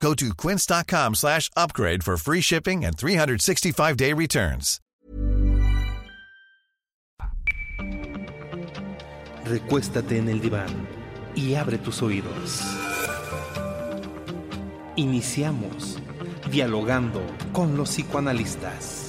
Go to quince.com slash upgrade for free shipping and 365-day returns. Recuéstate en el diván y abre tus oídos. Iniciamos dialogando con los psicoanalistas.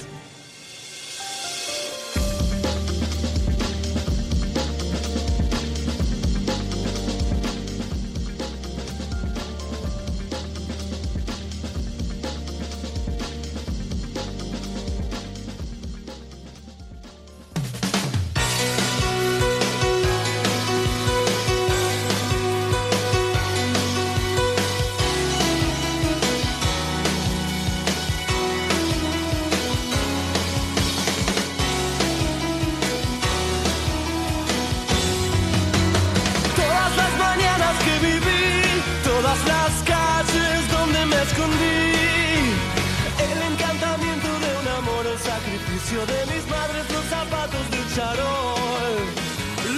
Sacrificio de mis madres, los zapatos del charol.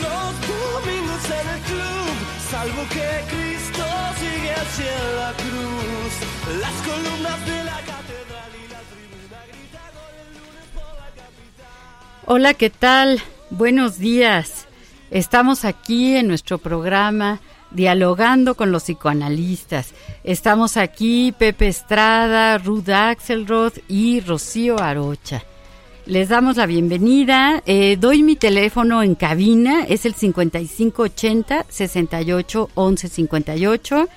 Los domingos en el club, salvo que Cristo sigue hacia la cruz. Las columnas de la catedral y la tribuna grita gol el lunes por la capital. Hola, ¿qué tal? Buenos días. Estamos aquí en nuestro programa dialogando con los psicoanalistas. Estamos aquí Pepe Estrada, Ruth Axelrod y Rocío Arocha. Les damos la bienvenida. Eh, doy mi teléfono en cabina, es el 5580 68 11 58.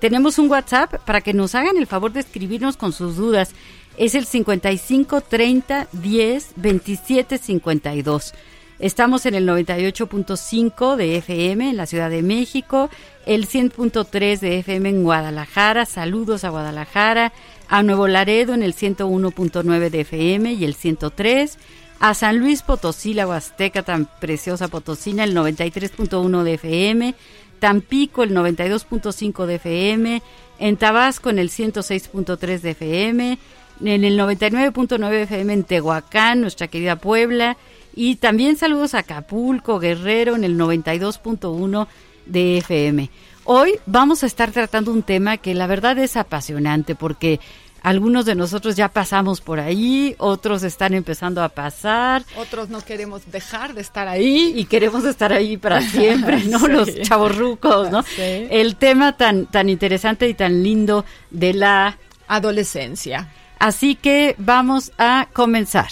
Tenemos un WhatsApp para que nos hagan el favor de escribirnos con sus dudas. Es el 5530 10 27 52. Estamos en el 98.5 de FM en la Ciudad de México, el 100.3 de FM en Guadalajara. Saludos a Guadalajara, a Nuevo Laredo en el 101.9 de FM y el 103, a San Luis Potosí, la Huasteca tan preciosa Potosina, el 93.1 de FM, Tampico el 92.5 de FM, en Tabasco en el 106.3 de FM, en el 99.9 FM en Tehuacán, nuestra querida Puebla, y también saludos a Acapulco, Guerrero en el 92.1 de FM. Hoy vamos a estar tratando un tema que la verdad es apasionante porque algunos de nosotros ya pasamos por ahí, otros están empezando a pasar Otros no queremos dejar de estar ahí. y queremos estar ahí para siempre, ¿no? Sí. Los chavorrucos, ¿no? Sí. El tema tan tan interesante y tan lindo de la Adolescencia. Así que vamos a comenzar.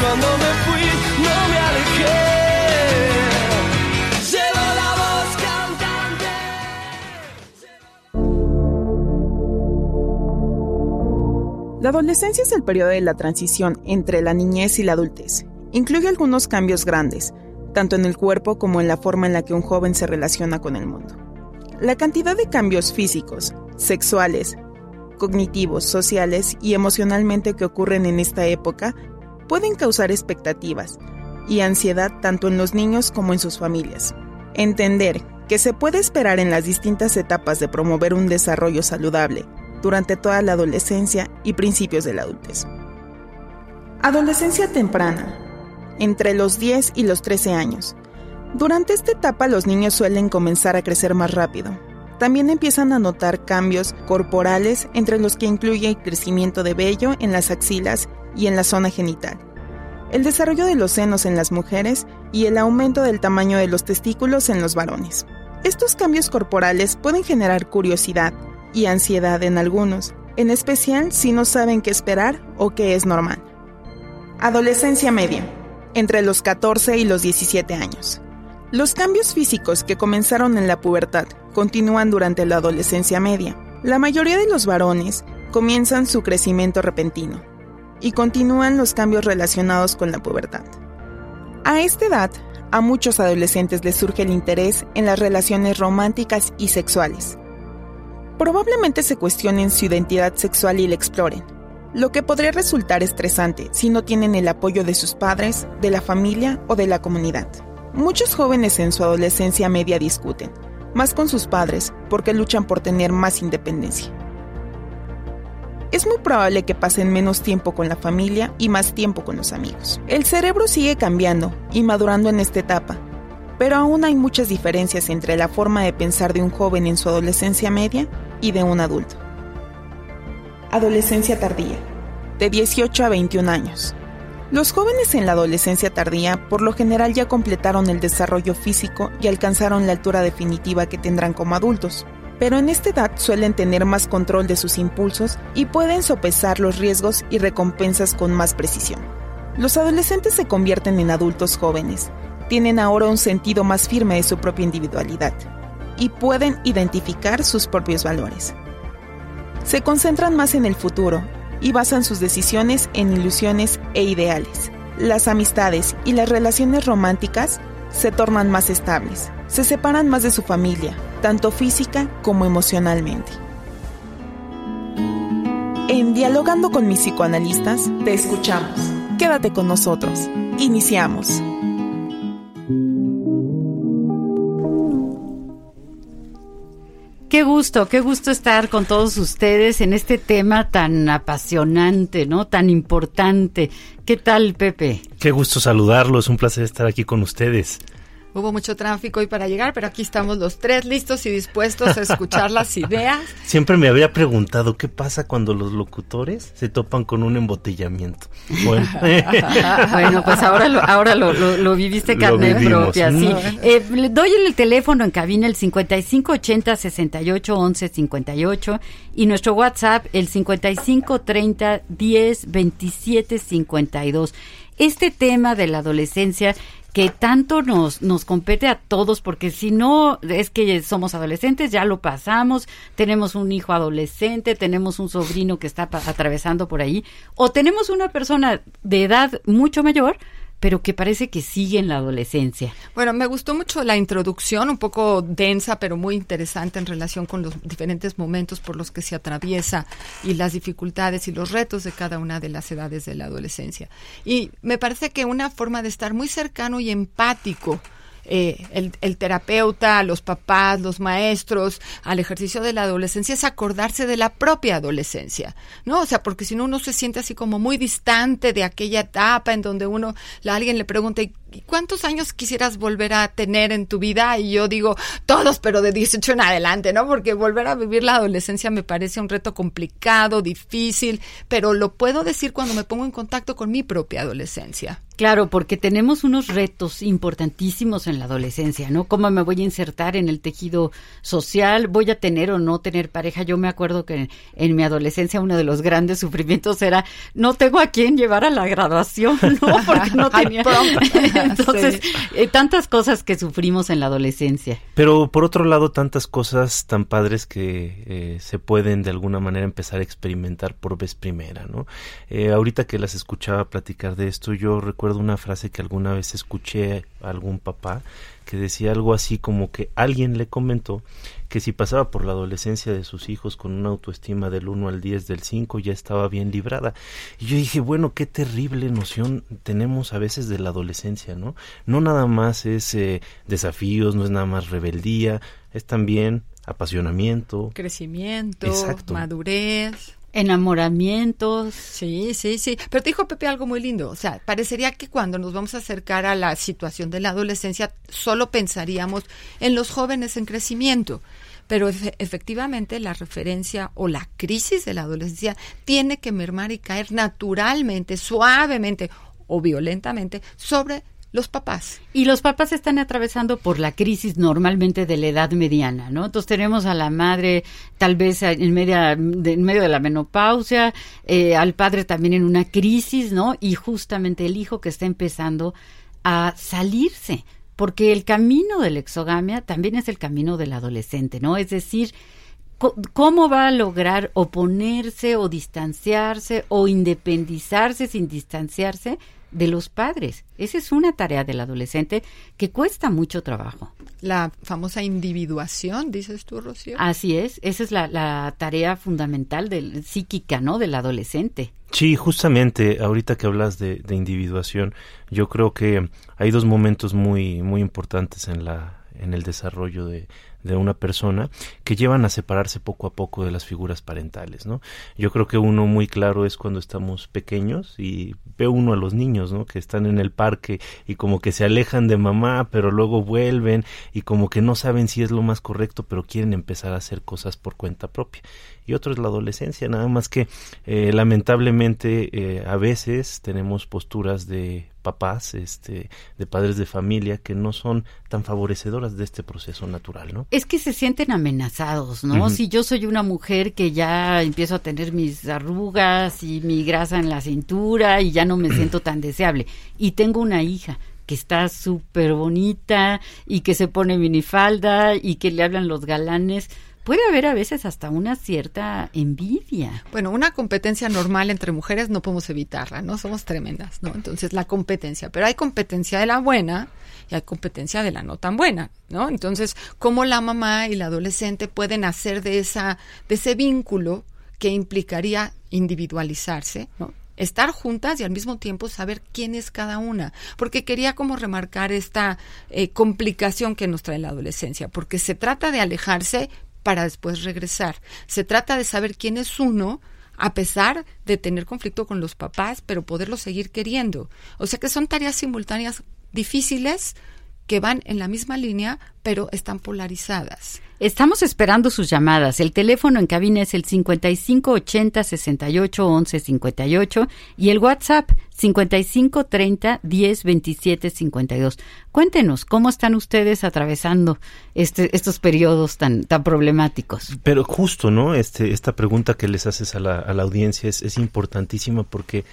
Cuando me fui La adolescencia es el periodo de la transición entre la niñez y la adultez. Incluye algunos cambios grandes, tanto en el cuerpo como en la forma en la que un joven se relaciona con el mundo. La cantidad de cambios físicos, sexuales, cognitivos, sociales y emocionalmente que ocurren en esta época pueden causar expectativas y ansiedad tanto en los niños como en sus familias. Entender que se puede esperar en las distintas etapas de promover un desarrollo saludable durante toda la adolescencia y principios de la adultez. Adolescencia temprana, entre los 10 y los 13 años. Durante esta etapa los niños suelen comenzar a crecer más rápido. También empiezan a notar cambios corporales entre los que incluye el crecimiento de vello en las axilas y en la zona genital, el desarrollo de los senos en las mujeres y el aumento del tamaño de los testículos en los varones. Estos cambios corporales pueden generar curiosidad y ansiedad en algunos, en especial si no saben qué esperar o qué es normal. Adolescencia media, entre los 14 y los 17 años. Los cambios físicos que comenzaron en la pubertad continúan durante la adolescencia media. La mayoría de los varones comienzan su crecimiento repentino y continúan los cambios relacionados con la pubertad. A esta edad, a muchos adolescentes les surge el interés en las relaciones románticas y sexuales. Probablemente se cuestionen su identidad sexual y la exploren, lo que podría resultar estresante si no tienen el apoyo de sus padres, de la familia o de la comunidad. Muchos jóvenes en su adolescencia media discuten, más con sus padres, porque luchan por tener más independencia. Es muy probable que pasen menos tiempo con la familia y más tiempo con los amigos. El cerebro sigue cambiando y madurando en esta etapa, pero aún hay muchas diferencias entre la forma de pensar de un joven en su adolescencia media y de un adulto. Adolescencia tardía, de 18 a 21 años. Los jóvenes en la adolescencia tardía por lo general ya completaron el desarrollo físico y alcanzaron la altura definitiva que tendrán como adultos, pero en esta edad suelen tener más control de sus impulsos y pueden sopesar los riesgos y recompensas con más precisión. Los adolescentes se convierten en adultos jóvenes, tienen ahora un sentido más firme de su propia individualidad y pueden identificar sus propios valores. Se concentran más en el futuro y basan sus decisiones en ilusiones e ideales. Las amistades y las relaciones románticas se tornan más estables, se separan más de su familia, tanto física como emocionalmente. En Dialogando con mis psicoanalistas, te escuchamos. Quédate con nosotros. Iniciamos. Qué gusto, qué gusto estar con todos ustedes en este tema tan apasionante, ¿no? Tan importante. ¿Qué tal, Pepe? Qué gusto saludarlos, un placer estar aquí con ustedes. Hubo mucho tráfico hoy para llegar, pero aquí estamos los tres listos y dispuestos a escuchar las ideas. Siempre me había preguntado qué pasa cuando los locutores se topan con un embotellamiento. Bueno, bueno pues ahora lo, ahora lo, lo, viviste carne propia. Sí. Eh, le doy el teléfono en cabina el 5580 68 11 58 y nuestro WhatsApp el 5530 10 27 52. Este tema de la adolescencia que tanto nos, nos compete a todos, porque si no es que somos adolescentes, ya lo pasamos, tenemos un hijo adolescente, tenemos un sobrino que está atravesando por ahí, o tenemos una persona de edad mucho mayor, pero que parece que sigue en la adolescencia. Bueno, me gustó mucho la introducción, un poco densa, pero muy interesante en relación con los diferentes momentos por los que se atraviesa y las dificultades y los retos de cada una de las edades de la adolescencia. Y me parece que una forma de estar muy cercano y empático eh, el, el, terapeuta, los papás, los maestros, al ejercicio de la adolescencia es acordarse de la propia adolescencia, ¿no? O sea, porque si no uno se siente así como muy distante de aquella etapa en donde uno, a alguien le pregunta, cuántos años quisieras volver a tener en tu vida? Y yo digo, todos, pero de 18 en adelante, ¿no? Porque volver a vivir la adolescencia me parece un reto complicado, difícil, pero lo puedo decir cuando me pongo en contacto con mi propia adolescencia. Claro, porque tenemos unos retos importantísimos en la adolescencia, ¿no? ¿Cómo me voy a insertar en el tejido social? ¿Voy a tener o no tener pareja? Yo me acuerdo que en mi adolescencia uno de los grandes sufrimientos era no tengo a quién llevar a la graduación, ¿no? Porque no tenía. Entonces, eh, tantas cosas que sufrimos en la adolescencia. Pero por otro lado, tantas cosas tan padres que eh, se pueden de alguna manera empezar a experimentar por vez primera, ¿no? Eh, ahorita que las escuchaba platicar de esto, yo recuerdo una frase que alguna vez escuché a algún papá que decía algo así como que alguien le comentó que si pasaba por la adolescencia de sus hijos con una autoestima del 1 al 10 del 5 ya estaba bien librada. Y yo dije, bueno, qué terrible noción tenemos a veces de la adolescencia, ¿no? No nada más es eh, desafíos, no es nada más rebeldía, es también apasionamiento. Crecimiento, madurez enamoramientos. Sí, sí, sí. Pero te dijo Pepe algo muy lindo. O sea, parecería que cuando nos vamos a acercar a la situación de la adolescencia, solo pensaríamos en los jóvenes en crecimiento. Pero efectivamente la referencia o la crisis de la adolescencia tiene que mermar y caer naturalmente, suavemente o violentamente sobre los papás. Y los papás están atravesando por la crisis normalmente de la edad mediana, ¿no? Entonces tenemos a la madre tal vez en, media, en medio de la menopausia, eh, al padre también en una crisis, ¿no? Y justamente el hijo que está empezando a salirse, porque el camino de la exogamia también es el camino del adolescente, ¿no? Es decir, ¿cómo va a lograr oponerse o distanciarse o independizarse sin distanciarse de los padres? Esa es una tarea del adolescente que cuesta mucho trabajo. La famosa individuación, dices tú, Rocío. Así es, esa es la, tarea fundamental del, psíquica, ¿no? Del adolescente. Sí, justamente, ahorita que hablas de, de individuación, yo creo que hay dos momentos muy, muy importantes en la, en el desarrollo de, de una persona que llevan a separarse poco a poco de las figuras parentales, ¿no? Yo creo que uno muy claro es cuando estamos pequeños y ve uno a los niños, ¿no? Que están en el parque y como que se alejan de mamá, pero luego vuelven y como que no saben si es lo más correcto, pero quieren empezar a hacer cosas por cuenta propia y otro es la adolescencia, nada más que eh, lamentablemente eh, a veces tenemos posturas de papás, este, de padres de familia que no son tan favorecedoras de este proceso natural, ¿no? Es que se sienten amenazados, ¿no? Si yo soy una mujer que ya empiezo a tener mis arrugas y mi grasa en la cintura y ya no me siento tan deseable y tengo una hija que está súper bonita y que se pone minifalda y que le hablan los galanes, puede haber a veces hasta una cierta envidia. Bueno, una competencia normal entre mujeres no podemos evitarla, ¿no? Somos tremendas, ¿no? Entonces, la competencia, pero hay competencia de la buena y hay competencia de la no tan buena, ¿no? Entonces, ¿cómo la mamá y la adolescente pueden hacer de esa de ese vínculo que implicaría individualizarse, ¿no? estar juntas y al mismo tiempo saber quién es cada una, porque quería como remarcar esta eh, complicación que nos trae la adolescencia, porque se trata de alejarse, para después regresar. Se trata de saber quién es uno a pesar de tener conflicto con los papás, pero poderlo seguir queriendo. O sea que son tareas simultáneas difíciles que van en la misma línea, pero están polarizadas. Estamos esperando sus llamadas. El teléfono en cabina es el 5580 68 11 58 y el WhatsApp 5530 10 27 52. Cuéntenos cómo están ustedes atravesando este, estos periodos tan tan problemáticos. Pero justo, ¿no? Este esta pregunta que les haces a la, a la audiencia es, es importantísima porque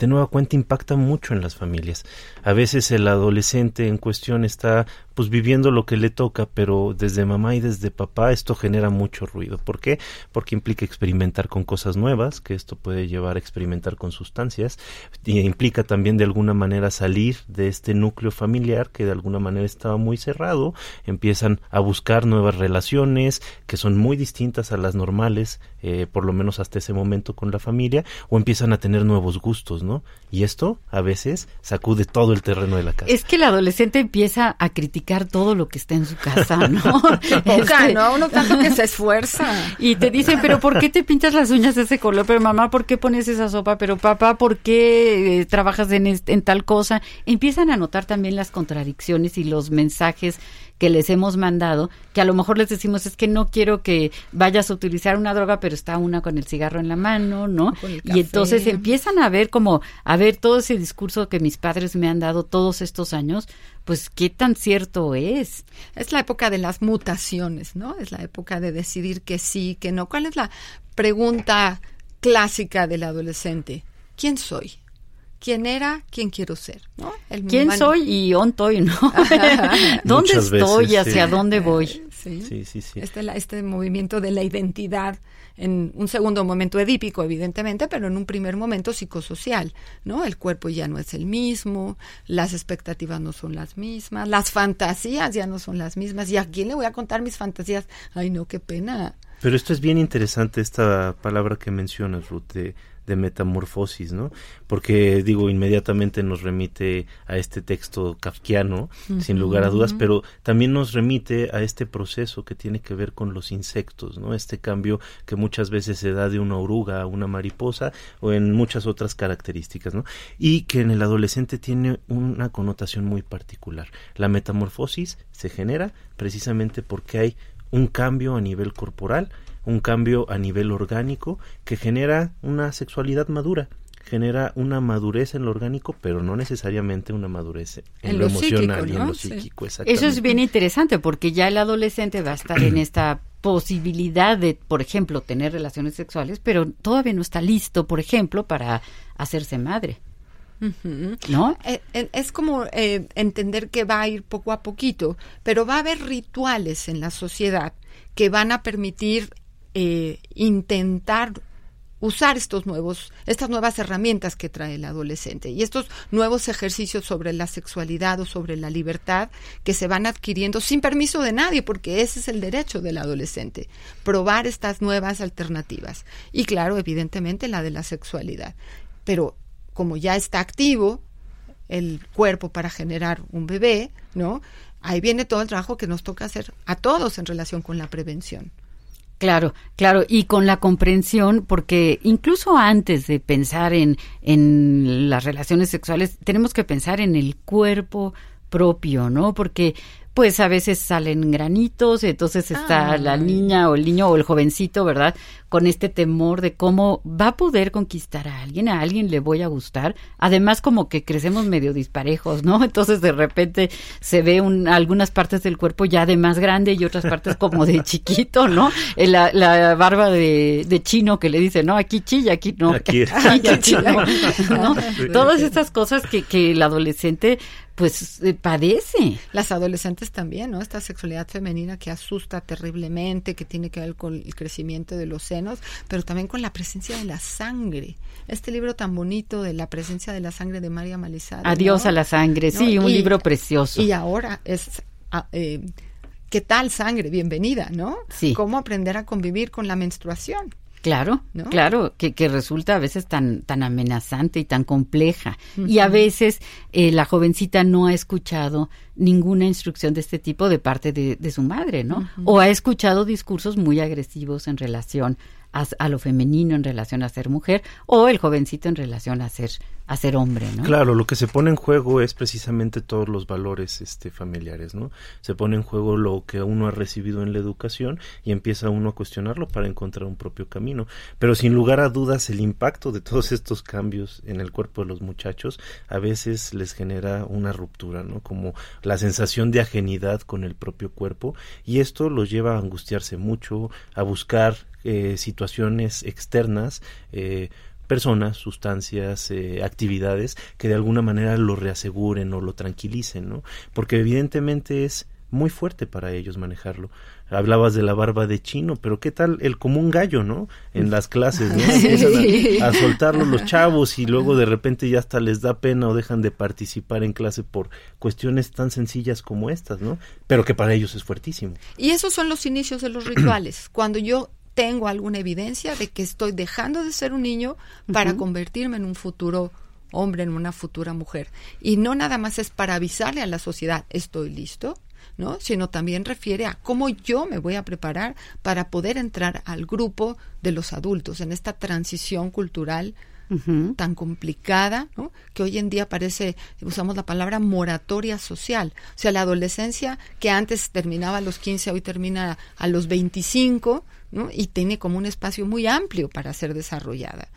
de nueva cuenta impacta mucho en las familias. A veces el adolescente en cuestión está pues viviendo lo que le toca, pero desde mamá y desde papá esto genera mucho ruido. ¿Por qué? Porque implica experimentar con cosas nuevas, que esto puede llevar a experimentar con sustancias, y implica también de alguna manera salir de este núcleo familiar que de alguna manera estaba muy cerrado, empiezan a buscar nuevas relaciones que son muy distintas a las normales, eh, por lo menos hasta ese momento con la familia, o empiezan a tener nuevos gustos, ¿no? Y esto a veces sacude todo el terreno de la casa. Es que el adolescente empieza a criticar todo lo que está en su casa, ¿no? Este, ¿no? Uno tanto que se esfuerza. Y te dicen, pero ¿por qué te pintas las uñas de ese color? Pero mamá, ¿por qué pones esa sopa? Pero papá, ¿por qué eh, trabajas en, en tal cosa? Empiezan a notar también las contradicciones y los mensajes que les hemos mandado, que a lo mejor les decimos es que no quiero que vayas a utilizar una droga, pero está una con el cigarro en la mano, ¿no? Y entonces empiezan a ver como, a ver todo ese discurso que mis padres me han dado todos estos años, pues qué tan cierto es. Es la época de las mutaciones, ¿no? Es la época de decidir que sí, que no. ¿Cuál es la pregunta clásica del adolescente? ¿Quién soy? Quién era, quién quiero ser, ¿no? ¿Quién soy y dónde estoy, no? ¿Dónde estoy? ¿Hacia dónde voy? Sí, sí, sí. Este, este movimiento de la identidad en un segundo momento edípico, evidentemente, pero en un primer momento psicosocial, ¿no? El cuerpo ya no es el mismo, las expectativas no son las mismas, las fantasías ya no son las mismas. ¿Y a quién le voy a contar mis fantasías? Ay, no, qué pena. Pero esto es bien interesante, esta palabra que mencionas, Ruth, de de metamorfosis, ¿no? Porque digo, inmediatamente nos remite a este texto kafkiano, sin lugar a dudas, pero también nos remite a este proceso que tiene que ver con los insectos, ¿no? Este cambio que muchas veces se da de una oruga a una mariposa o en muchas otras características, ¿no? Y que en el adolescente tiene una connotación muy particular. La metamorfosis se genera precisamente porque hay un cambio a nivel corporal un cambio a nivel orgánico que genera una sexualidad madura genera una madurez en lo orgánico, pero no necesariamente una madurez en, lo, emocional y en lo psíquico. Eso es bien interesante porque ya el adolescente va a estar en esta posibilidad de, por ejemplo, tener relaciones sexuales, pero todavía no está listo, por ejemplo, para hacerse madre. ¿No? Eh, eh, es como eh, entender que va a ir poco a poquito, pero va a haber rituales en la sociedad que van a permitir eh, intentar usar estos nuevos, estas nuevas herramientas que trae el adolescente y estos nuevos ejercicios sobre la sexualidad o sobre la libertad que se van adquiriendo sin permiso de nadie, porque ese es el derecho del adolescente, probar estas nuevas alternativas. Y claro, evidentemente la de la sexualidad. Pero como ya está activo el cuerpo para generar un bebé, ¿no? Ahí viene todo el trabajo que nos toca hacer a todos en relación con la prevención. Claro, claro, y con la comprensión, porque incluso antes de pensar en, en las relaciones sexuales, tenemos que pensar en el cuerpo propio, ¿no? Porque pues a veces salen granitos, entonces está la niña o el niño o el jovencito, ¿verdad? Con este temor de cómo va a poder conquistar a alguien, a alguien le voy a gustar. Además, como que crecemos medio disparejos, ¿no? Entonces de repente se ve un, algunas partes del cuerpo ya de más grande y otras partes como de chiquito, ¿no? Eh, la, la barba de, de, chino que le dice, no, aquí chilla, aquí no. Aquí, aquí, ¿no? Todas estas cosas que, que el adolescente pues eh, padece. Las adolescentes también, ¿no? Esta sexualidad femenina que asusta terriblemente, que tiene que ver con el crecimiento de los senos, pero también con la presencia de la sangre. Este libro tan bonito de la presencia de la sangre de María Malizada. Adiós a la sangre, sí, un libro precioso. Y ahora es... Ah, eh, ¿Qué tal sangre? Bienvenida, ¿no? Sí. ¿Cómo aprender a convivir con la menstruación? Claro, claro, que, que, resulta a veces tan, tan amenazante y tan compleja. Y a veces eh, la jovencita no ha escuchado ninguna instrucción de este tipo de parte de, de su madre, ¿no? O ha escuchado discursos muy agresivos en relación a, lo femenino en relación a ser mujer o el jovencito en relación a ser a ser hombre, ¿no? Claro, lo que se pone en juego es precisamente todos los valores este familiares, ¿no? Se pone en juego lo que uno ha recibido en la educación y empieza uno a cuestionarlo para encontrar un propio camino. Pero sin lugar a dudas el impacto de todos estos cambios en el cuerpo de los muchachos a veces les genera una ruptura, ¿no? Como la sensación de ajenidad con el propio cuerpo y esto los lleva a angustiarse mucho, a buscar eh, situaciones externas, eh, personas, sustancias, eh, actividades que de alguna manera lo reaseguren o lo tranquilicen, ¿no? Porque evidentemente es muy fuerte para ellos manejarlo. Hablabas de la barba de chino, pero ¿qué tal el común gallo, no? En las clases, ¿no? Empiezan a, a, soltarlo los chavos y luego de repente ya hasta les da pena o dejan de participar en clase por cuestiones tan sencillas como estas, ¿no? Pero que para ellos es fuertísimo. Y esos son los inicios de los rituales. Cuando yo tengo alguna evidencia de que estoy dejando de ser un niño para convertirme en un futuro hombre, en una futura mujer. Y no nada más es para avisarle a la sociedad, estoy listo, ¿no? Sino también refiere a cómo yo me voy a preparar para poder entrar al grupo de los adultos en esta transición cultural tan complicada, ¿no? que hoy en día parece, usamos la palabra moratoria social. O sea, la adolescencia que antes terminaba a los 15, hoy termina a los 25, y tiene como un espacio muy amplio para ser desarrollada.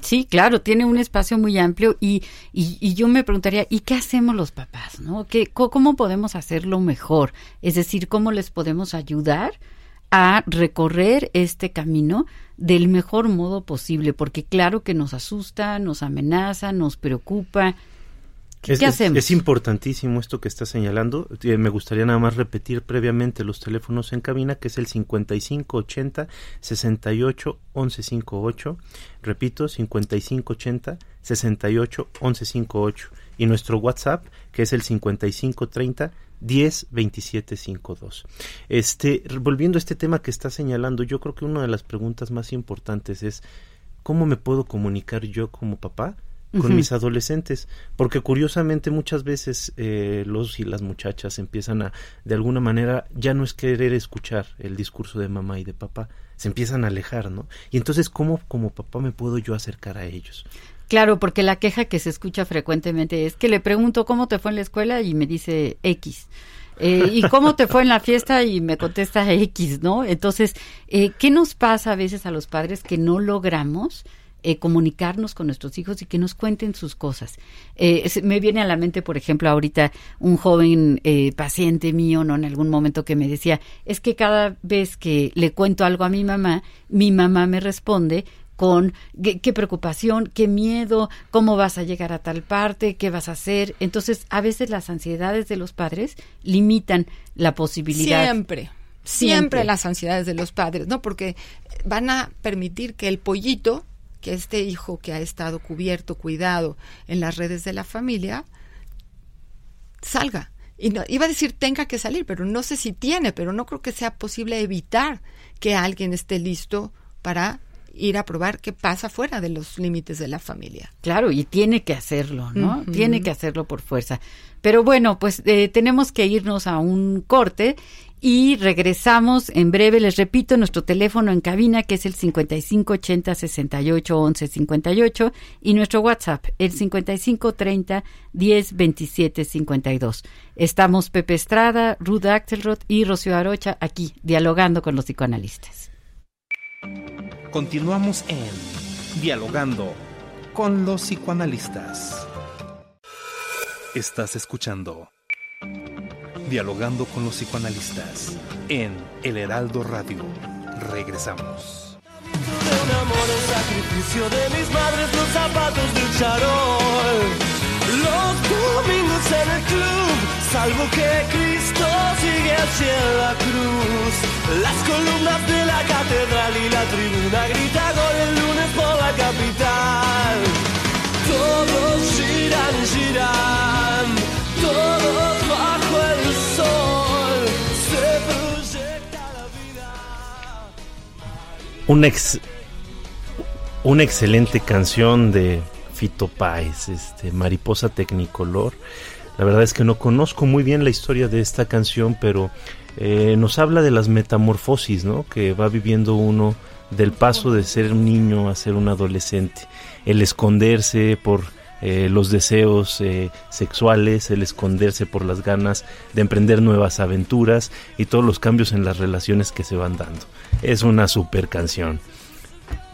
Sí, claro, tiene un espacio muy amplio y, y, yo me preguntaría, ¿y qué hacemos los papás? ¿no? ¿Qué, ¿Cómo podemos hacerlo mejor? Es decir, ¿cómo les podemos ayudar a recorrer este camino del mejor modo posible? Porque claro que nos asusta, nos amenaza, nos preocupa, es, Es, importantísimo esto que está señalando. Eh, me gustaría nada más repetir previamente los teléfonos en cabina, que es el 5580 68 1158. Repito, 5580 68 1158. Y nuestro WhatsApp, que es el 5530 10 27 52. Este, volviendo a este tema que está señalando, yo creo que una de las preguntas más importantes es ¿cómo me puedo comunicar yo como papá con mis adolescentes, porque curiosamente muchas veces eh, los y las muchachas empiezan a, de alguna manera, ya no es querer escuchar el discurso de mamá y de papá, se empiezan a alejar, ¿no? Y entonces, ¿cómo como papá me puedo yo acercar a ellos? Claro, porque la queja que se escucha frecuentemente es que le pregunto cómo te fue en la escuela y me dice X. Eh, ¿Y cómo te fue en la fiesta? Y me contesta X, ¿no? Entonces, eh, ¿qué nos pasa a veces a los padres que no logramos eh, comunicarnos con nuestros hijos y que nos cuenten sus cosas. Eh, me viene a la mente, por ejemplo, ahorita un joven eh, paciente mío, ¿no? En algún momento que me decía, es que cada vez que le cuento algo a mi mamá, mi mamá me responde con qué, preocupación, qué miedo, cómo vas a llegar a tal parte, qué vas a hacer. Entonces, a veces las ansiedades de los padres limitan la posibilidad. Siempre siempre, las ansiedades de los padres, ¿no? Porque van a permitir que el pollito, que este hijo que ha estado cubierto, cuidado en las redes de la familia, salga. Y no, iba a decir tenga que salir, pero no sé si tiene, pero no creo que sea posible evitar que alguien esté listo para ir a probar qué pasa fuera de los límites de la familia. Claro, y tiene que hacerlo, ¿no? Tiene que hacerlo por fuerza. Pero bueno, pues eh, tenemos que irnos a un corte y regresamos en breve. Les repito, nuestro teléfono en cabina que es el 5580 68 11 58 y nuestro WhatsApp el 5530 10 27 52. Estamos Pepe Estrada, Ruth Axelrod y Rocío Arocha aquí dialogando con los psicoanalistas. Continuamos en Dialogando con los psicoanalistas. Estás escuchando Dialogando con los psicoanalistas en El Heraldo Radio. Regresamos. De un amor, el sacrificio de mis madres, los zapatos del charol. Los domingos en el club, salvo que Cristo sigue hacia la cruz. Las columnas de la catedral y la tribuna grita gol el lunes por la capital. Todos giran, giran, todos Una, ex- una excelente canción de Fito Páez, este, Mariposa Tecnicolor. La verdad es que no conozco muy bien la historia de esta canción, pero eh, nos habla de las metamorfosis, ¿no? Que va viviendo uno del paso de ser un niño a ser un adolescente. El esconderse por eh, los deseos eh, sexuales, el esconderse por las ganas de emprender nuevas aventuras y todos los cambios en las relaciones que se van dando. Es una super canción.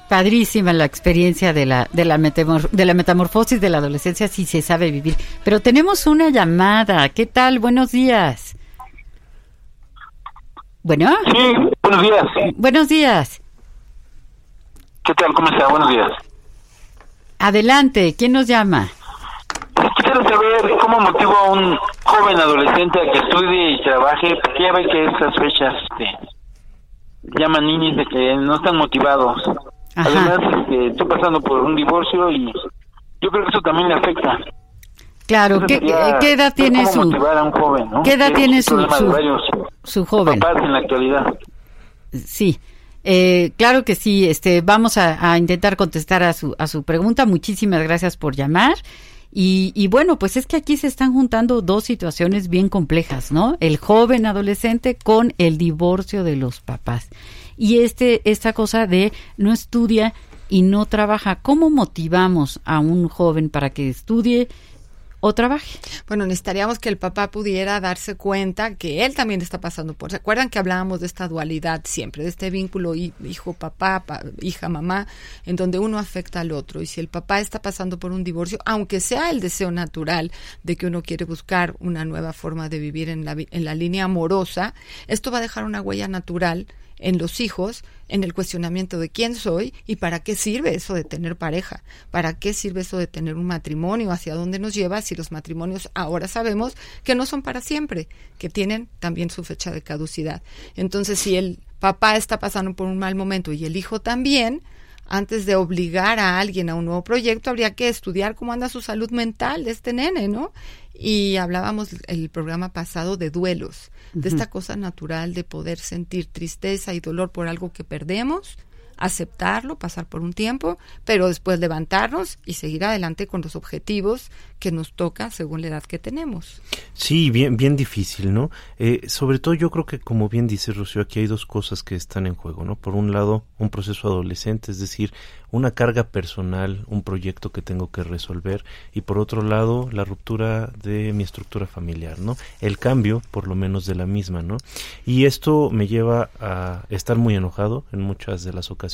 Padrísima la experiencia de la, de la, metamor- de la metamorfosis de la adolescencia si se sabe vivir. Pero tenemos una llamada. ¿Qué tal? Buenos días. Bueno, Sí, buenos días. buenos días. ¿Qué tal? ¿Cómo está? Buenos días. Adelante, ¿quién nos llama? Quisiera saber cómo motiva a un joven adolescente a que estudie y trabaje, porque ya ve que estas fechas este, llaman niños de que no están motivados. Ajá. Además, este, estoy pasando por un divorcio y yo creo que eso también le afecta. Claro, ¿qué, qué edad tiene su, motivar a un joven, ¿no? ¿Qué edad tiene su- su- su joven? papás en la actualidad. Sí, eh, claro que sí. Este, vamos a, a intentar contestar a su a su pregunta. Muchísimas gracias por llamar. Y, y bueno, pues es que aquí se están juntando dos situaciones bien complejas, ¿no? El joven adolescente con el divorcio de los papás. Y este, esta cosa de no estudia y no trabaja. ¿Cómo motivamos a un joven para que estudie o trabaje? Bueno, necesitaríamos que el papá pudiera darse cuenta que él también está pasando por. ¿Se acuerdan que hablábamos de esta dualidad siempre, de este vínculo hi- hijo-papá, pa- hija-mamá, en donde uno afecta al otro? Y si el papá está pasando por un divorcio, aunque sea el deseo natural de que uno quiere buscar una nueva forma de vivir en la, en la línea amorosa, esto va a dejar una huella natural en los hijos, en el cuestionamiento de quién soy y para qué sirve eso de tener pareja, para qué sirve eso de tener un matrimonio, hacia dónde nos lleva si los matrimonios ahora sabemos que no son para siempre, que tienen también su fecha de caducidad. Entonces, si el papá está pasando por un mal momento y el hijo también, antes de obligar a alguien a un nuevo proyecto, habría que estudiar cómo anda su salud mental de este nene, ¿no? Y hablábamos el programa pasado de duelos, de esta cosa natural de poder sentir tristeza y dolor por algo que perdemos, aceptarlo, pasar por un tiempo, pero después levantarnos y seguir adelante con los objetivos que nos toca según la edad que tenemos. Sí, bien, bien difícil, ¿no? Eh, sobre todo yo creo que, como bien dice Rocío, aquí hay dos cosas que están en juego, ¿no? Por un lado, un proceso adolescente, es decir, una carga personal, un proyecto que tengo que resolver, y por otro lado, la ruptura de mi estructura familiar, ¿no? El cambio, por lo menos, de la misma, ¿no? Y esto me lleva a estar muy enojado en muchas de las ocasiones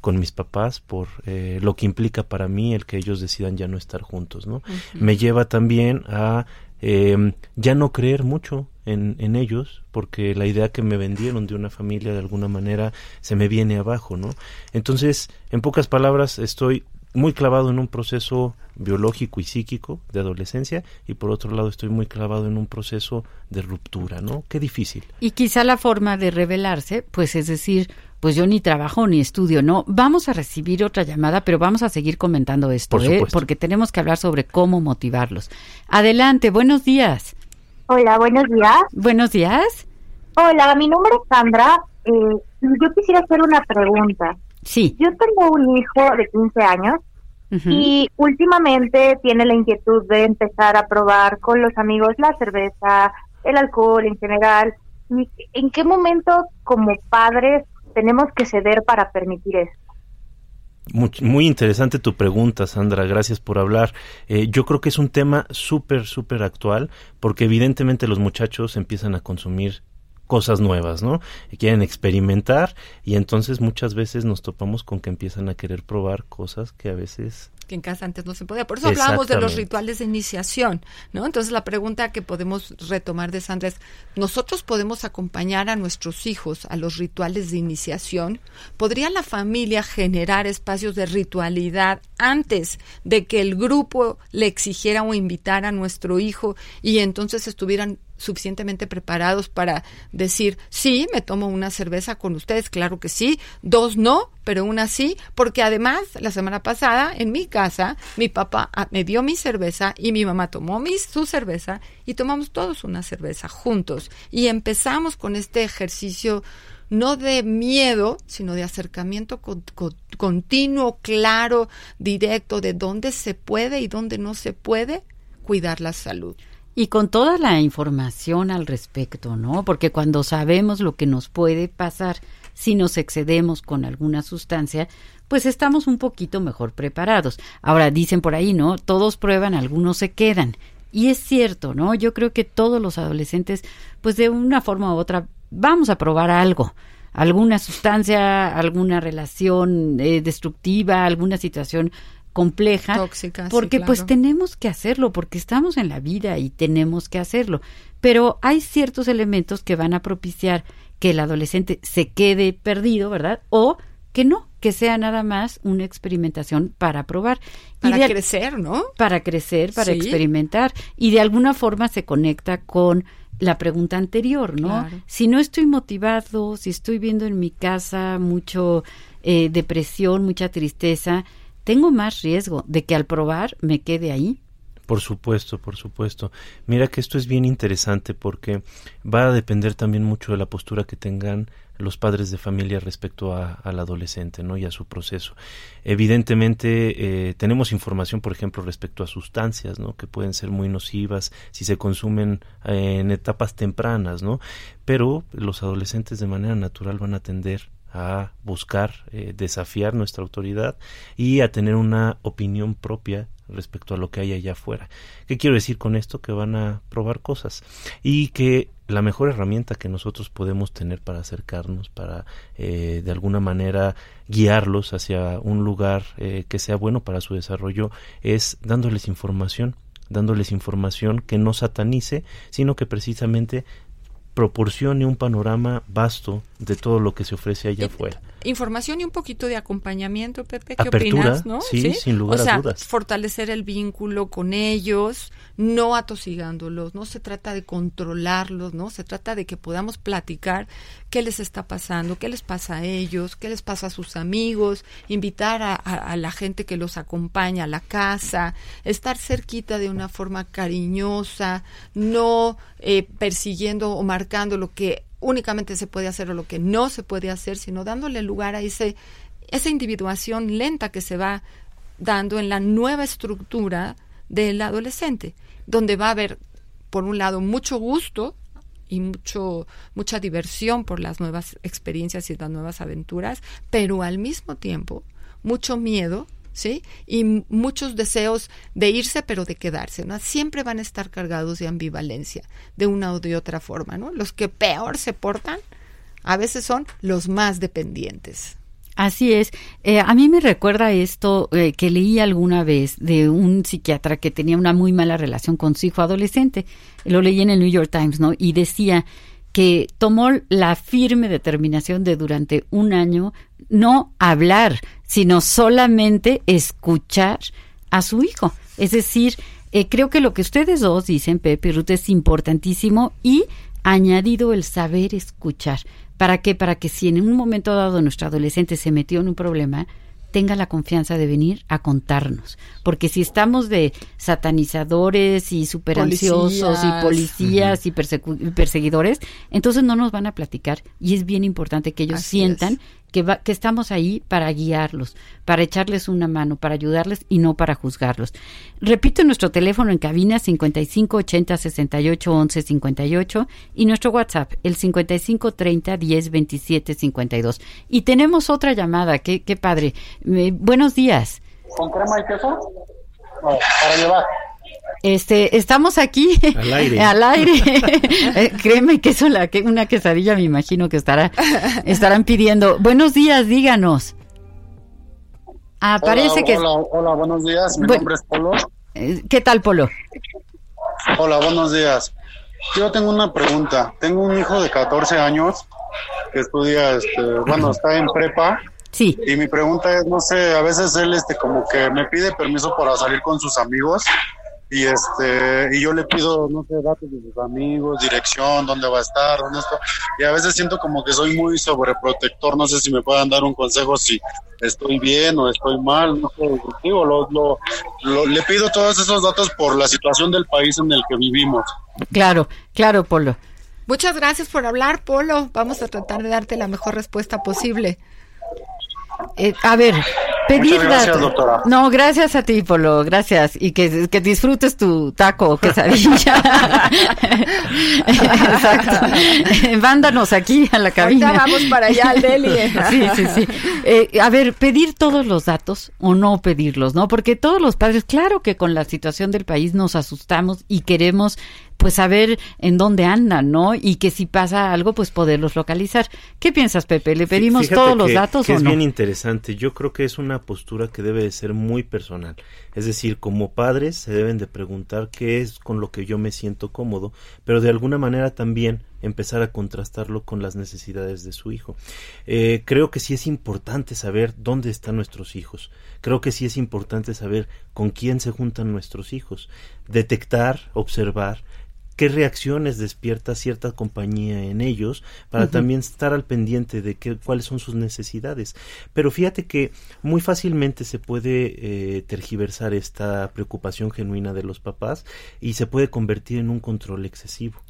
con mis papás por eh, lo que implica para mí el que ellos decidan ya no estar juntos, ¿no? Me lleva también a eh, ya no creer mucho en, en ellos, porque la idea que me vendieron de una familia de alguna manera se me viene abajo, ¿no? Entonces, en pocas palabras, estoy muy clavado en un proceso biológico y psíquico de adolescencia y por otro lado estoy muy clavado en un proceso de ruptura, ¿no? Qué difícil. Y quizá la forma de revelarse, pues es decir, pues yo ni trabajo ni estudio, ¿no? Vamos a recibir otra llamada, pero vamos a seguir comentando esto, ¿eh? Porque tenemos que hablar sobre cómo motivarlos. Adelante, buenos días. Hola, buenos días. Buenos días. Hola, mi nombre es Sandra. Eh, yo quisiera hacer una pregunta. Sí. Yo tengo un hijo de 15 años y últimamente tiene la inquietud de empezar a probar con los amigos la cerveza, el alcohol en general. ¿En qué momento como padres tenemos que ceder para permitir eso? Muy, interesante tu pregunta, Sandra. Gracias por hablar. Eh, yo creo que es un tema súper, súper actual porque evidentemente los muchachos empiezan a consumir cosas nuevas, ¿no? Quieren experimentar y entonces muchas veces nos topamos con que empiezan a querer probar cosas que a veces que en casa antes no se podía. Por eso hablábamos de los rituales de iniciación, ¿no? Entonces la pregunta que podemos retomar de Sandra es, ¿nosotros podemos acompañar a nuestros hijos a los rituales de iniciación? ¿Podría la familia generar espacios de ritualidad antes de que el grupo le exigiera o invitara a nuestro hijo y entonces estuvieran suficientemente preparados para decir, sí, me tomo una cerveza con ustedes, claro que sí, dos no, pero una sí, porque además la semana pasada en mi casa mi papá ah, me dio mi cerveza y mi mamá tomó mi, su cerveza y tomamos todos una cerveza juntos y empezamos con este ejercicio no de miedo, sino de acercamiento continuo, claro, directo, de dónde se puede y dónde no se puede cuidar la salud. Y con toda la información al respecto, ¿no? Porque cuando sabemos lo que nos puede pasar si nos excedemos con alguna sustancia, pues estamos un poquito mejor preparados. Ahora dicen por ahí, ¿no? Todos prueban, algunos se quedan. Y es cierto, ¿no? Yo creo que todos los adolescentes, pues de una forma u otra, vamos a probar algo alguna sustancia, alguna relación eh, destructiva, alguna situación compleja, Tóxica, porque pues tenemos que hacerlo, porque estamos en la vida y tenemos que hacerlo. Pero hay ciertos elementos que van a propiciar que el adolescente se quede perdido, ¿verdad? O que no, que sea nada más una experimentación para probar. Para crecer, ¿no? Para crecer, para experimentar. Y de alguna forma se conecta con la pregunta anterior, ¿no? Si no estoy motivado, si estoy viendo en mi casa mucho eh, depresión, mucha tristeza, tengo más riesgo de que al probar me quede ahí. Por supuesto, por supuesto. Mira que esto es bien interesante porque va a depender también mucho de la postura que tengan los padres de familia respecto a, al adolescente ¿no? y a su proceso. Evidentemente eh, tenemos información, por ejemplo, respecto a sustancias ¿no? que pueden ser muy nocivas si se consumen eh, en etapas tempranas, ¿no? pero los adolescentes de manera natural van a tender a buscar eh, desafiar nuestra autoridad y a tener una opinión propia respecto a lo que hay allá afuera. ¿Qué quiero decir con esto? Que van a probar cosas y que la mejor herramienta que nosotros podemos tener para acercarnos, para eh, de alguna manera guiarlos hacia un lugar eh, que sea bueno para su desarrollo, es dándoles información dándoles información que no satanice, sino que precisamente proporcione un panorama vasto de todo lo que se ofrece allá afuera. Información y un poquito de acompañamiento, Pepe, ¿qué opinas? ¿no? Sí, sin lugar o a dudas. Fortalecer el vínculo con ellos, no atosigándolos, no se trata de controlarlos, ¿no? Se trata de que podamos platicar qué les está pasando, qué les pasa a ellos, qué les pasa a sus amigos, invitar a, a la gente que los acompaña a la casa, estar cerquita de una forma cariñosa, no eh, persiguiendo o marcando lo que únicamente se puede hacer o lo que no se puede hacer, sino dándole lugar a ese, esa individuación lenta que se va dando en la nueva estructura del adolescente, donde va a haber, por un lado, mucho gusto y mucho, mucha diversión por las nuevas experiencias y las nuevas aventuras, pero al mismo tiempo mucho miedo ¿sí? Y muchos deseos de irse, pero de quedarse, ¿no? Siempre van a estar cargados de ambivalencia, de una o de otra forma, ¿no? Los que peor se portan, a veces son los más dependientes. Así es. Eh, a mí me recuerda esto eh, que leí alguna vez de un psiquiatra que tenía una muy mala relación con su hijo adolescente. Lo leí en el New York Times, ¿no? Y decía que tomó la firme determinación de durante un año no hablar, sino solamente escuchar a su hijo. Es decir, eh, creo que lo que ustedes dos dicen, Pepe y Ruth, es importantísimo y añadido el saber escuchar. ¿Para qué? Para que si en un momento dado nuestro adolescente se metió en un problema, tenga la confianza de venir a contarnos. Porque si estamos de satanizadores y superansiosos y policías y perseguidores, entonces no nos van a platicar y es bien importante que ellos sientan que, que estamos ahí para guiarlos, para echarles una mano, para ayudarles y no para juzgarlos. Repito nuestro teléfono en cabina 55 80 68 11 58 y nuestro WhatsApp el 55 30 10 27 52. Y tenemos otra llamada, qué, qué padre. Eh, buenos días. ¿Con crema y queso? para llevar. Este, estamos aquí al aire. al aire. Eh, créeme que eso la que una quesadilla me imagino que estará estarán pidiendo. Buenos días, díganos. Ah, parece que Hola, hola, buenos días. Mi nombre es Polo. Eh, ¿Qué tal, Polo? Hola, buenos días. Yo tengo una pregunta. Tengo un hijo de 14 años que estudia este, bueno, está en prepa. Sí. Y mi pregunta es, no sé, a veces él este como que me pide permiso para salir con sus amigos y este y yo le pido no sé datos de sus amigos dirección dónde va a estar dónde está. Y a veces siento como que soy muy sobreprotector. No sé si me puedan dar un consejo si estoy bien o estoy mal no sé. Digo lo, lo, le pido todos esos datos por la situación del país en el que vivimos. Claro claro Polo. Muchas gracias por hablar Polo. Vamos a tratar de darte la mejor respuesta posible eh, a ver, pedir gracias, doctora. No, gracias a ti, Polo, gracias. Y que, que disfrutes tu taco, quesadilla. Exacto. Mándanos aquí a la cabina. Ahorita vamos para allá al deli. sí, sí, sí. Eh, a ver, pedir todos los datos o no pedirlos, ¿no? Porque todos los padres, claro que con la situación del país nos asustamos y queremos pues saber en dónde andan, ¿no? Y que si pasa algo, pues poderlos localizar. ¿Qué piensas, Pepe? ¿Le pedimos todos los datos que o es no? bien interesante. Yo creo que es una postura que debe de ser muy personal. Es decir, como padres se deben de preguntar qué es con lo que yo me siento cómodo, pero de alguna manera también empezar a contrastarlo con las necesidades de su hijo. Eh, creo que sí es importante saber dónde están nuestros hijos. Creo que sí es importante saber con quién se juntan nuestros hijos. Detectar, observar, qué reacciones despierta cierta compañía en ellos para también estar al pendiente de qué, cuáles son sus necesidades. Pero fíjate que muy fácilmente se puede eh, tergiversar esta preocupación genuina de los papás y se puede convertir en un control excesivo.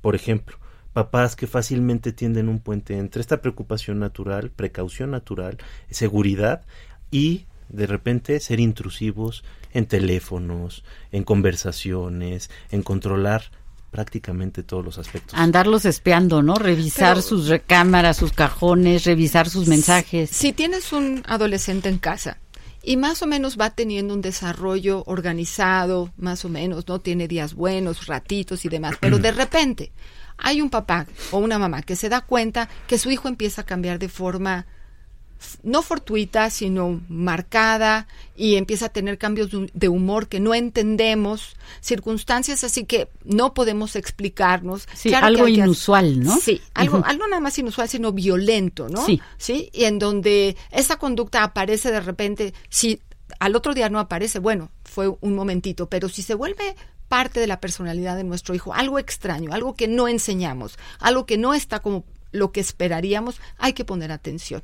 Por ejemplo, papás que fácilmente tienden un puente entre esta preocupación natural, precaución natural, seguridad y de repente ser intrusivos en teléfonos, en conversaciones, en controlar prácticamente todos los aspectos. Andarlos espiando, ¿no? Revisar sus recámaras, sus cajones, revisar sus mensajes. Si tienes un adolescente en casa y más o menos va teniendo un desarrollo organizado, más o menos, ¿no? Tiene días buenos, ratitos y demás, pero de repente hay un papá o una mamá que se da cuenta que su hijo empieza a cambiar de forma no fortuita, sino marcada y empieza a tener cambios de humor que no entendemos, circunstancias así que no podemos explicarnos. Sí, algo inusual, ¿no? Sí, algo, algo nada más inusual, sino violento, ¿no? Sí. Sí, y en donde esa conducta aparece de repente, si al otro día no aparece, bueno, fue un momentito, pero si se vuelve parte de la personalidad de nuestro hijo, algo extraño, algo que no enseñamos, algo que no está como lo que esperaríamos, hay que poner atención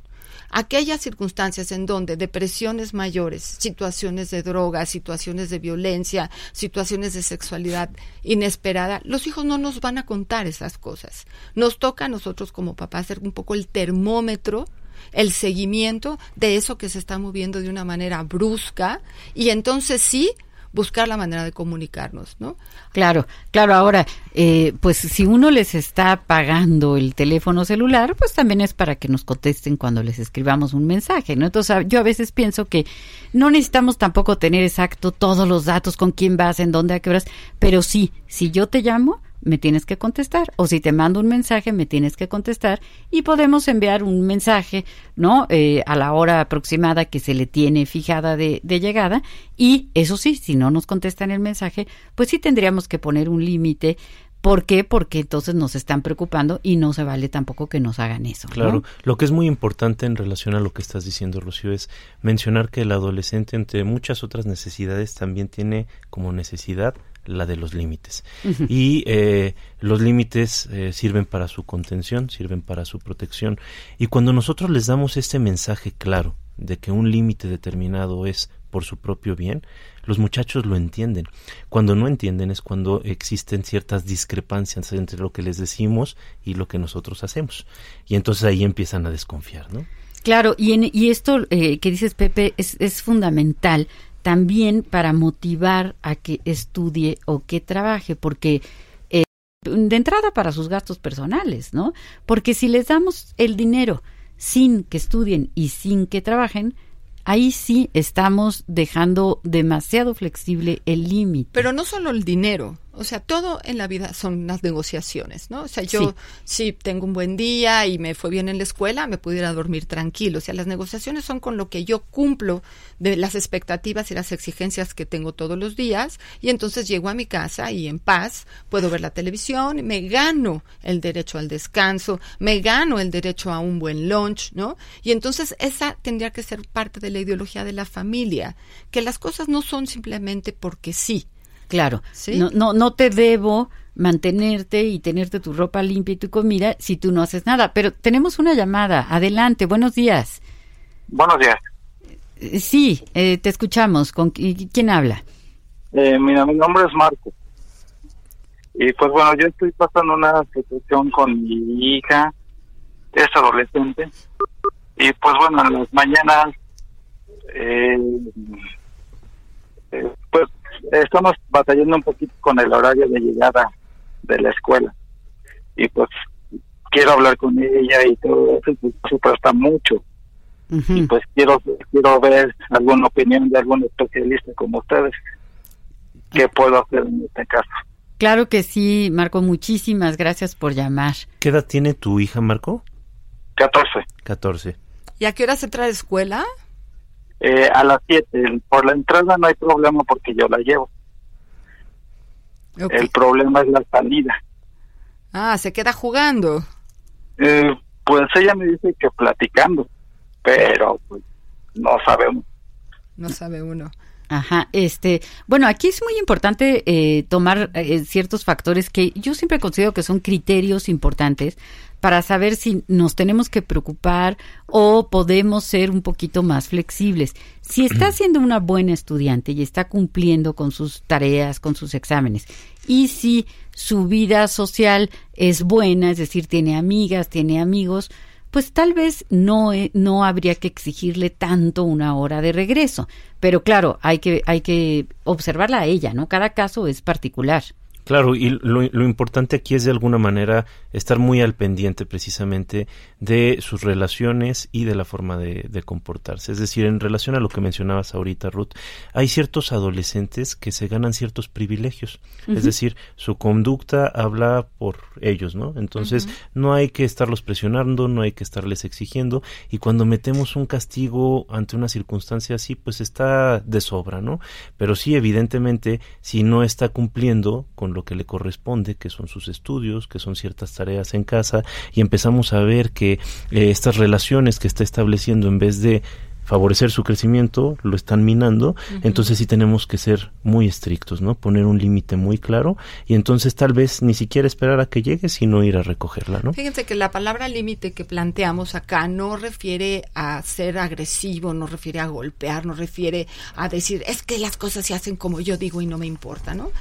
aquellas circunstancias en donde depresiones mayores, situaciones de droga, situaciones de violencia, situaciones de sexualidad inesperada, los hijos no nos van a contar esas cosas. Nos toca a nosotros como papás hacer un poco el termómetro el seguimiento de eso que se está moviendo de una manera brusca y entonces sí buscar la manera de comunicarnos, ¿no? Claro, claro. Ahora, eh, pues si uno les está pagando el teléfono celular, pues también es para que nos contesten cuando les escribamos un mensaje, ¿no? Entonces, yo a veces pienso que no necesitamos tampoco tener exacto todos los datos con quién vas, en dónde, a qué horas, pero sí, si yo te llamo, me tienes que contestar. O si te mando un mensaje, me tienes que contestar. Y podemos enviar un mensaje, ¿no? Eh, a la hora aproximada que se le tiene fijada de, de, llegada. Y eso sí, si no nos contestan el mensaje, pues sí tendríamos que poner un límite ¿Por qué? Porque entonces nos están preocupando y no se vale tampoco que nos hagan eso. Claro, lo que es muy importante en relación a lo que estás diciendo, Rocío, es mencionar que el adolescente, entre muchas otras necesidades, también tiene como necesidad la de los límites. Y eh, los límites eh, sirven para su contención, sirven para su protección. Y cuando nosotros les damos este mensaje claro de que un límite determinado es por su propio bien, los muchachos lo entienden. Cuando no entienden es cuando existen ciertas discrepancias entre lo que les decimos y lo que nosotros hacemos. Y entonces ahí empiezan a desconfiar, ¿no? Claro, y, en- y esto eh, que dices, Pepe, es, es fundamental también para motivar a que estudie o que trabaje, porque eh, de entrada para sus gastos personales, ¿no? Porque si les damos el dinero sin que estudien y sin que trabajen, ahí sí estamos dejando demasiado flexible el límite. Pero no solo el dinero, o sea, todo en la vida son las negociaciones, ¿no? O sea, yo si tengo un buen día y me fue bien en la escuela, me pudiera dormir tranquilo. O sea, las negociaciones son con lo que yo cumplo de las expectativas y las exigencias que tengo todos los días y entonces llego a mi casa y en paz puedo ver la televisión, me gano el derecho al descanso, me gano el derecho a un buen lunch, ¿no? Y entonces esa tendría que ser parte de la ideología de la familia, que las cosas no son simplemente porque sí. Claro, ¿Sí? no, no, no te debo mantenerte y tenerte tu ropa limpia y tu comida si tú no haces nada. Pero tenemos una llamada. Adelante, buenos días. Buenos días. Eh, Sí, eh, te escuchamos. ¿Con qui- quién habla? Eh, mira, mi nombre es Marco. Y pues bueno, yo estoy pasando una situación con mi hija, es adolescente. Y pues bueno, en las mañanas, eh, eh, pues estamos batallando un poquito con el horario de llegada de la escuela. Y pues quiero hablar con ella y todo eso, y pues se presta mucho. Y pues quiero, quiero ver alguna opinión de algún especialista como ustedes. ¿Qué puedo hacer en este caso? Claro que sí, Marco. Muchísimas gracias por llamar. ¿Qué edad tiene tu hija, Marco? 14. 14. ¿Y a qué hora se entra a la escuela? Eh, a las 7. Por la entrada no hay problema porque yo la llevo. El problema es la salida. Ah, se queda jugando. Eh, pues ella me dice que platicando, pero pues no sabemos. No sabe uno. Ajá, este, bueno, aquí es muy importante eh, tomar eh, ciertos factores que yo siempre considero que son criterios importantes para saber si nos tenemos que preocupar o podemos ser un poquito más flexibles. Si está siendo una buena estudiante y está cumpliendo con sus tareas, con sus exámenes, y si su vida social es buena, es decir, tiene amigas, tiene amigos, pues tal vez no, eh, no habría que exigirle tanto una hora de regreso. Pero claro, hay que, hay que observarla a ella, ¿no? Cada caso es particular. Claro, y lo, lo importante aquí es de alguna manera estar muy al pendiente precisamente de sus relaciones y de la forma de, de comportarse. Es decir, en relación a lo que mencionabas ahorita, Ruth, hay ciertos adolescentes que se ganan ciertos privilegios. Es decir, su conducta habla por ellos, ¿no? Entonces, no hay que estarlos presionando, no hay que estarles exigiendo, y cuando metemos un castigo ante una circunstancia así, pues está de sobra, ¿no? Pero sí, evidentemente, si no está cumpliendo con lo que le corresponde, que son sus estudios, que son ciertas tareas en casa, y empezamos a ver que eh, estas relaciones que está estableciendo en vez de favorecer su crecimiento, lo están minando, entonces sí tenemos que ser muy estrictos, ¿no? Poner un límite muy claro y entonces tal vez ni siquiera esperar a que llegue, sino ir a recogerla, ¿no? Fíjense que la palabra límite que planteamos acá no refiere a ser agresivo, no refiere a golpear, no refiere a decir es que las cosas se hacen como yo digo y no me importa, ¿no?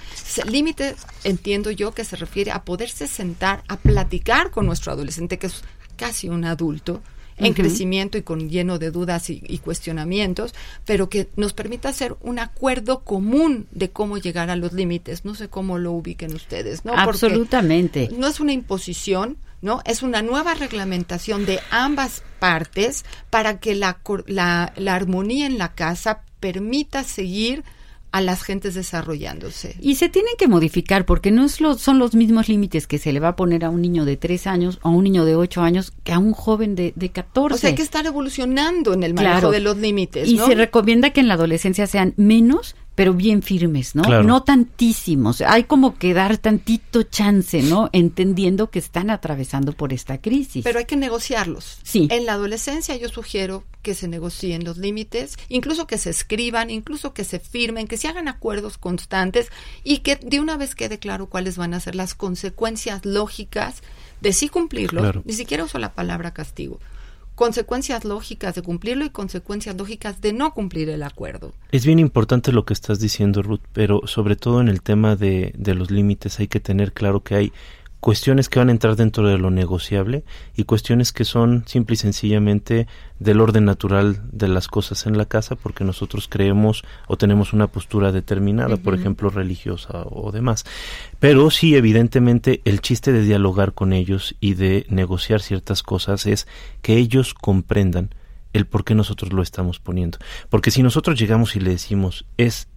Límite entiendo yo que se refiere a poderse sentar a platicar con nuestro adolescente que es casi un adulto en crecimiento y con lleno de dudas y, y cuestionamientos, pero que nos permita hacer un acuerdo común de cómo llegar a los límites. No sé cómo lo ubiquen ustedes, ¿no? Porque Absolutamente. no es una imposición, ¿no? Es una nueva reglamentación de ambas partes para que la, la, la armonía en la casa permita seguir a las gentes desarrollándose. Y se tienen que modificar porque no es lo- son los mismos límites que se le va a poner a un niño de tres años o a un niño de ocho años que a un joven de, de 14. O sea, hay que estar evolucionando en el manejo Claro. de los límites, Y se recomienda que en la adolescencia sean menos pero bien firmes, ¿no? Claro. No tantísimos. Hay como que dar tantito chance, ¿no? Entendiendo que están atravesando por esta crisis. Pero hay que negociarlos. Sí. En la adolescencia yo sugiero que se negocien los límites, incluso que se escriban, incluso que se firmen, que se hagan acuerdos constantes y que de una vez quede claro cuáles van a ser las consecuencias lógicas de sí cumplirlo. Claro. Ni siquiera uso la palabra castigo. Consecuencias lógicas de cumplirlo y consecuencias lógicas de no cumplir el acuerdo. Es bien importante lo que estás diciendo, Ruth, pero sobre todo en el tema de, de los límites hay que tener claro que hay cuestiones que van a entrar dentro de lo negociable y cuestiones que son simple y sencillamente del orden natural de las cosas en la casa porque nosotros creemos o tenemos una postura determinada, por ejemplo religiosa o demás. Pero sí, evidentemente, el chiste de dialogar con ellos y de negociar ciertas cosas es que ellos comprendan el por qué nosotros lo estamos poniendo. Porque si nosotros llegamos y le decimos es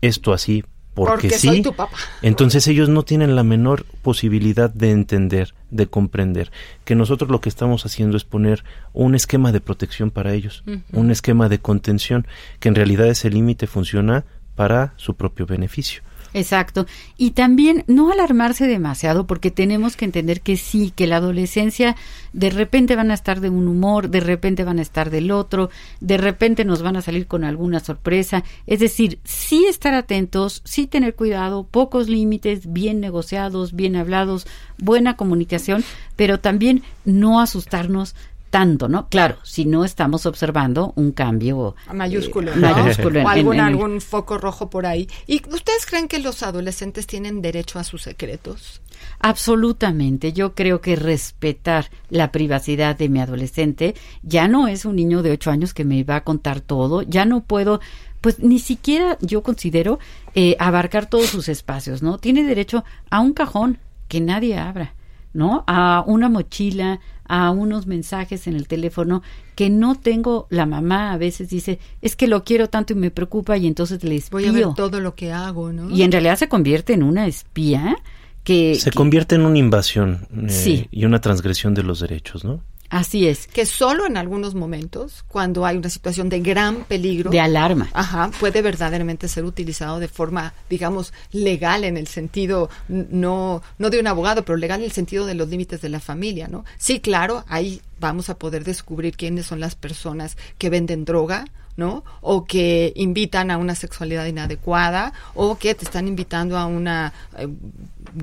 esto así porque, Porque sí, soy tu papá. entonces ellos no tienen la menor posibilidad de entender, de comprender que nosotros lo que estamos haciendo es poner un esquema de protección para ellos, un esquema de contención, que en realidad ese límite funciona para su propio beneficio. Exacto. Y también no alarmarse demasiado porque tenemos que entender que sí, que la adolescencia de repente van a estar de un humor, de repente van a estar del otro, de repente nos van a salir con alguna sorpresa. Es decir, sí estar atentos, sí tener cuidado, pocos límites, bien negociados, bien hablados, buena comunicación, pero también no asustarnos tanto, ¿no? Claro, si no estamos observando un cambio mayúsculo, eh, ¿no? mayúsculo o algún, en- en el- algún foco rojo por ahí. ¿Y ustedes creen que los adolescentes tienen derecho a sus secretos? Absolutamente. Yo creo que respetar la privacidad de mi adolescente ya no es un niño de ocho años que me va a contar todo. Ya no puedo, pues ni siquiera yo considero eh, abarcar todos sus espacios, ¿no? Tiene derecho a un cajón que nadie abra, ¿no? A una mochila, a unos mensajes en el teléfono que no tengo. La mamá a veces dice, es que lo quiero tanto y me preocupa y entonces le espío. Voy a ver todo lo que hago, ¿no? Y en realidad se convierte en una espía que... Se que- convierte en una invasión eh, Sí. y una transgresión de los derechos, ¿no? Así es. Que solo en algunos momentos, cuando hay una situación de gran peligro, De alarma. Ajá, puede verdaderamente ser utilizado de forma, digamos, legal en el sentido, no, no de un abogado, pero legal en el sentido de los límites de la familia, ¿no? Sí, claro, ahí vamos a poder descubrir quiénes son las personas que venden droga, ¿no? O que invitan a una sexualidad inadecuada, o que te están invitando a una eh,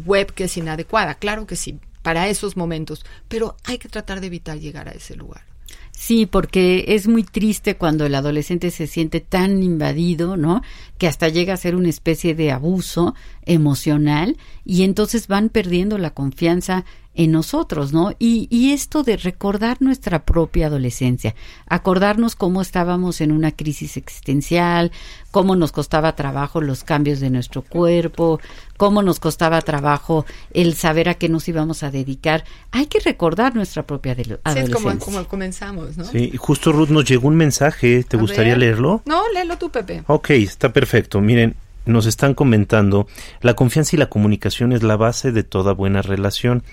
web que es inadecuada. Claro que sí, para esos momentos, pero hay que tratar de evitar llegar a ese lugar. Sí, porque es muy triste cuando el adolescente se siente tan invadido, ¿no? Que hasta llega a ser una especie de abuso emocional y entonces van perdiendo la confianza en nosotros, ¿no? Y, y esto de recordar nuestra propia adolescencia, acordarnos cómo estábamos en una crisis existencial, cómo nos costaba trabajo los cambios de nuestro cuerpo, cómo nos costaba trabajo el saber a qué nos íbamos a dedicar. Hay que recordar nuestra propia de- Sí, es adolescencia. como, como comenzamos, ¿no? Sí, justo Ruth nos llegó un mensaje, ¿te A gustaría ver. leerlo? No, léelo tú, Pepe. Ok, está perfecto. Miren, nos están comentando, la confianza y la comunicación es la base de toda buena relación.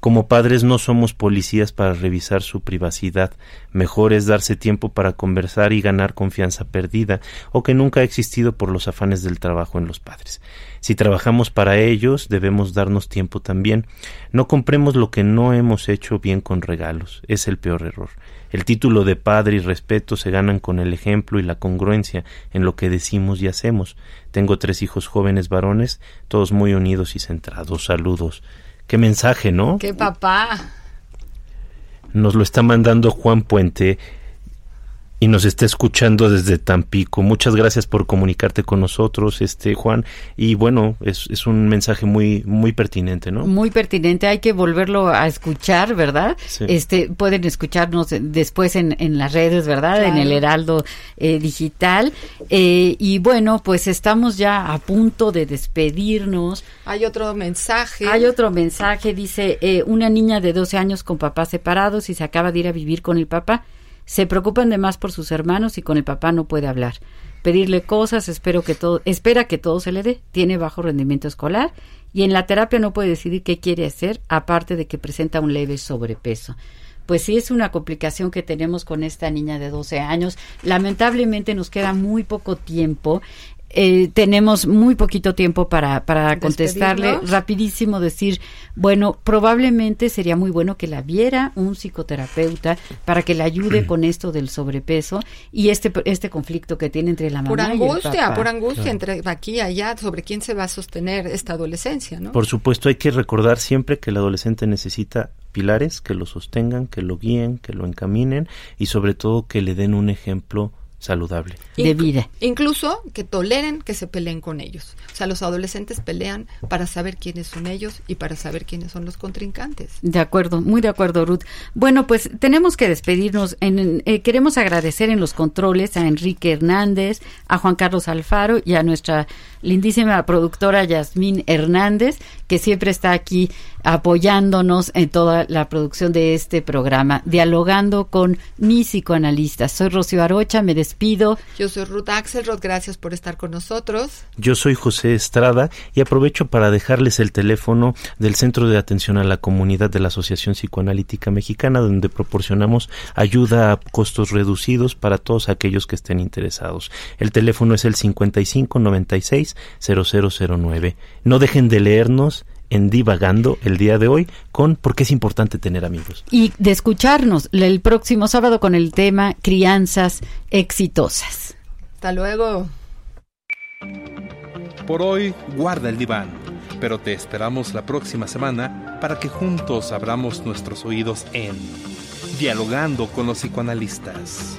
Como padres no somos policías para revisar su privacidad. Mejor es darse tiempo para conversar y ganar confianza perdida o que nunca ha existido por los afanes del trabajo en los padres. Si trabajamos para ellos, debemos darnos tiempo también. No compremos lo que no hemos hecho bien con regalos. Es el peor error. El título de padre y respeto se ganan con el ejemplo y la congruencia en lo que decimos y hacemos. Tengo tres hijos jóvenes varones, todos muy unidos y centrados. Saludos. Qué mensaje, ¿no? ¡Qué papá! Nos lo está mandando Juan Puente y nos está escuchando desde Tampico. Muchas gracias por comunicarte con nosotros, este Juan. Y bueno, es, es un mensaje muy, muy pertinente, ¿no? Muy pertinente, hay que volverlo a escuchar, ¿verdad? Sí. Este, pueden escucharnos después en, en las redes, ¿verdad? En el Heraldo eh, Digital. Eh, y bueno, pues estamos ya a punto de despedirnos. Hay otro mensaje. Hay otro mensaje, dice, eh, una niña de 12 años con papás separados y se acaba de ir a vivir con el papá. Se preocupan de más por sus hermanos y con el papá no puede hablar. Pedirle cosas, espero que todo, espera que todo se le dé. Tiene bajo rendimiento escolar y en la terapia no puede decidir qué quiere hacer, aparte de que presenta un leve sobrepeso. Pues sí es una complicación que tenemos con esta niña de 12 años. Lamentablemente nos queda muy poco tiempo. Eh, tenemos muy poquito tiempo para, para contestarle. Rapidísimo decir, bueno, probablemente sería muy bueno que la viera un psicoterapeuta para que le ayude con esto del sobrepeso y este, este conflicto que tiene entre la mamá por angustia, y el papá. Por angustia, entre aquí y allá, sobre quién se va a sostener esta adolescencia, ¿no? Por supuesto, hay que recordar siempre que el adolescente necesita pilares que lo sostengan, que lo guíen, que lo encaminen y sobre todo que le den un ejemplo saludable. De vida. Incluso que toleren que se peleen con ellos. O sea, los adolescentes pelean para saber quiénes son ellos y para saber quiénes son los contrincantes. De acuerdo, muy de acuerdo, Ruth. Bueno, pues tenemos que despedirnos. En, eh, queremos agradecer en los controles a Enrique Hernández, a Juan Carlos Alfaro y a nuestra lindísima productora Yasmín Hernández, que siempre está aquí apoyándonos en toda la producción de este programa, dialogando con mis psicoanalistas. Soy Rocío Arocha, me despido. Yo soy Ruth Axelrod, gracias por estar con nosotros. Yo soy José Estrada y aprovecho para dejarles el teléfono del Centro de Atención a la Comunidad de la Asociación Psicoanalítica Mexicana, donde proporcionamos ayuda a costos reducidos para todos aquellos que estén interesados. El teléfono es el 5596 0009. No dejen de leernos en Divagando el día de hoy con por qué es importante tener amigos. Y de escucharnos el próximo sábado con el tema Crianzas Exitosas. Hasta luego. Por hoy, guarda el diván, pero te esperamos la próxima semana para que juntos abramos nuestros oídos en Dialogando con los psicoanalistas.